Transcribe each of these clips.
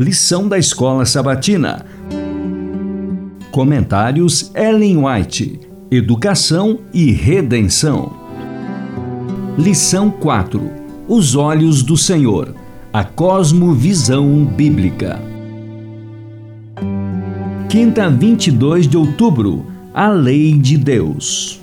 Lição da Escola Sabatina. Comentários Ellen White. Educação e Redenção. Lição 4. Os olhos do Senhor. A cosmovisão bíblica. Quinta, 22 de outubro. A lei de Deus.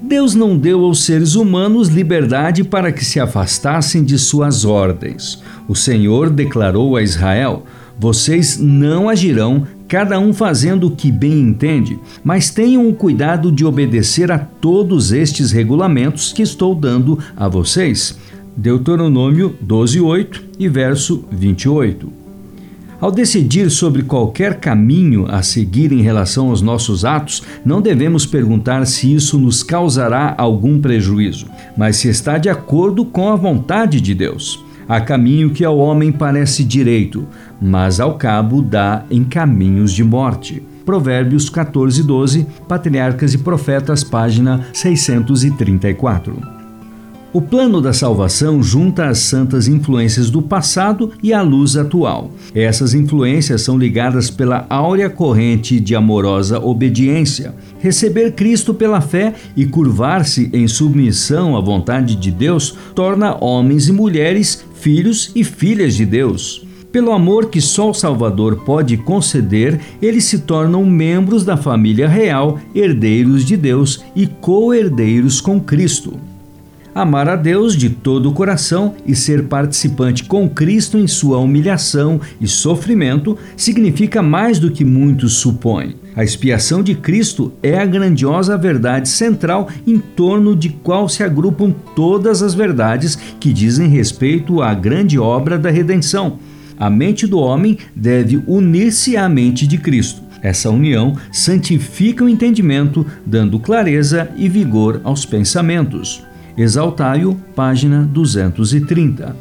Deus não deu aos seres humanos liberdade para que se afastassem de suas ordens. O Senhor declarou a Israel: Vocês não agirão, cada um fazendo o que bem entende, mas tenham o cuidado de obedecer a todos estes regulamentos que estou dando a vocês. Deuteronômio 12:8 e verso 28. Ao decidir sobre qualquer caminho a seguir em relação aos nossos atos, não devemos perguntar se isso nos causará algum prejuízo, mas se está de acordo com a vontade de Deus. Há caminho que ao homem parece direito, mas ao cabo dá em caminhos de morte. Provérbios 14, 12, Patriarcas e Profetas, página 634. O plano da salvação junta as santas influências do passado e a luz atual. Essas influências são ligadas pela áurea corrente de amorosa obediência. Receber Cristo pela fé e curvar-se em submissão à vontade de Deus torna homens e mulheres filhos e filhas de Deus. Pelo amor que só o Salvador pode conceder, eles se tornam membros da família real, herdeiros de Deus e co-herdeiros com Cristo. Amar a Deus de todo o coração e ser participante com Cristo em sua humilhação e sofrimento significa mais do que muitos supõem. A expiação de Cristo é a grandiosa verdade central em torno de qual se agrupam todas as verdades que dizem respeito à grande obra da redenção. A mente do homem deve unir-se à mente de Cristo. Essa união santifica o entendimento, dando clareza e vigor aos pensamentos. Exaltai-o, página 230.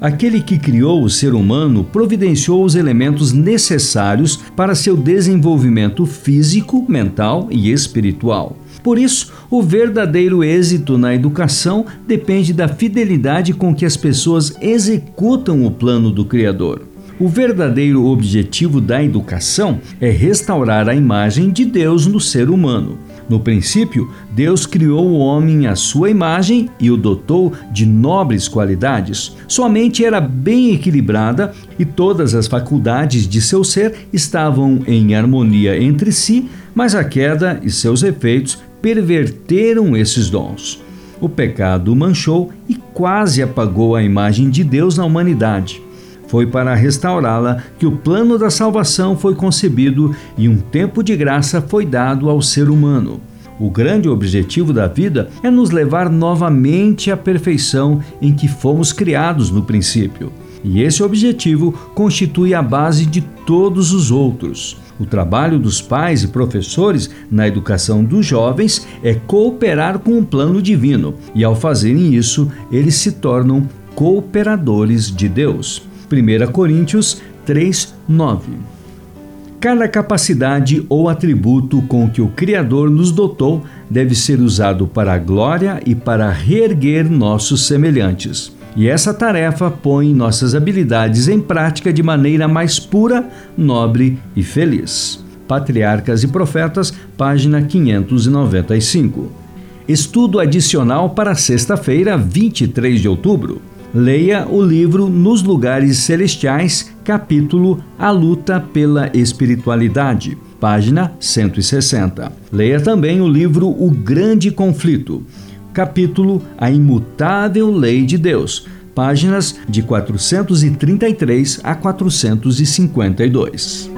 Aquele que criou o ser humano providenciou os elementos necessários para seu desenvolvimento físico, mental e espiritual. Por isso, o verdadeiro êxito na educação depende da fidelidade com que as pessoas executam o plano do Criador. O verdadeiro objetivo da educação é restaurar a imagem de Deus no ser humano. No princípio, Deus criou o homem à sua imagem e o dotou de nobres qualidades. Sua mente era bem equilibrada e todas as faculdades de seu ser estavam em harmonia entre si, mas a queda e seus efeitos perverteram esses dons. O pecado manchou e quase apagou a imagem de Deus na humanidade. Foi para restaurá-la que o plano da salvação foi concebido e um tempo de graça foi dado ao ser humano. O grande objetivo da vida é nos levar novamente à perfeição em que fomos criados no princípio. E esse objetivo constitui a base de todos os outros. O trabalho dos pais e professores na educação dos jovens é cooperar com o plano divino, e ao fazerem isso, eles se tornam cooperadores de Deus. 1 Coríntios 3, 9. Cada capacidade ou atributo com que o Criador nos dotou deve ser usado para a glória e para reerguer nossos semelhantes. E essa tarefa põe nossas habilidades em prática de maneira mais pura, nobre e feliz. Patriarcas e Profetas, página 595. Estudo adicional para sexta-feira, 23 de outubro. Leia o livro Nos Lugares Celestiais, capítulo A Luta pela Espiritualidade, página 160. Leia também o livro O Grande Conflito, capítulo A Imutável Lei de Deus, páginas de 433 a 452.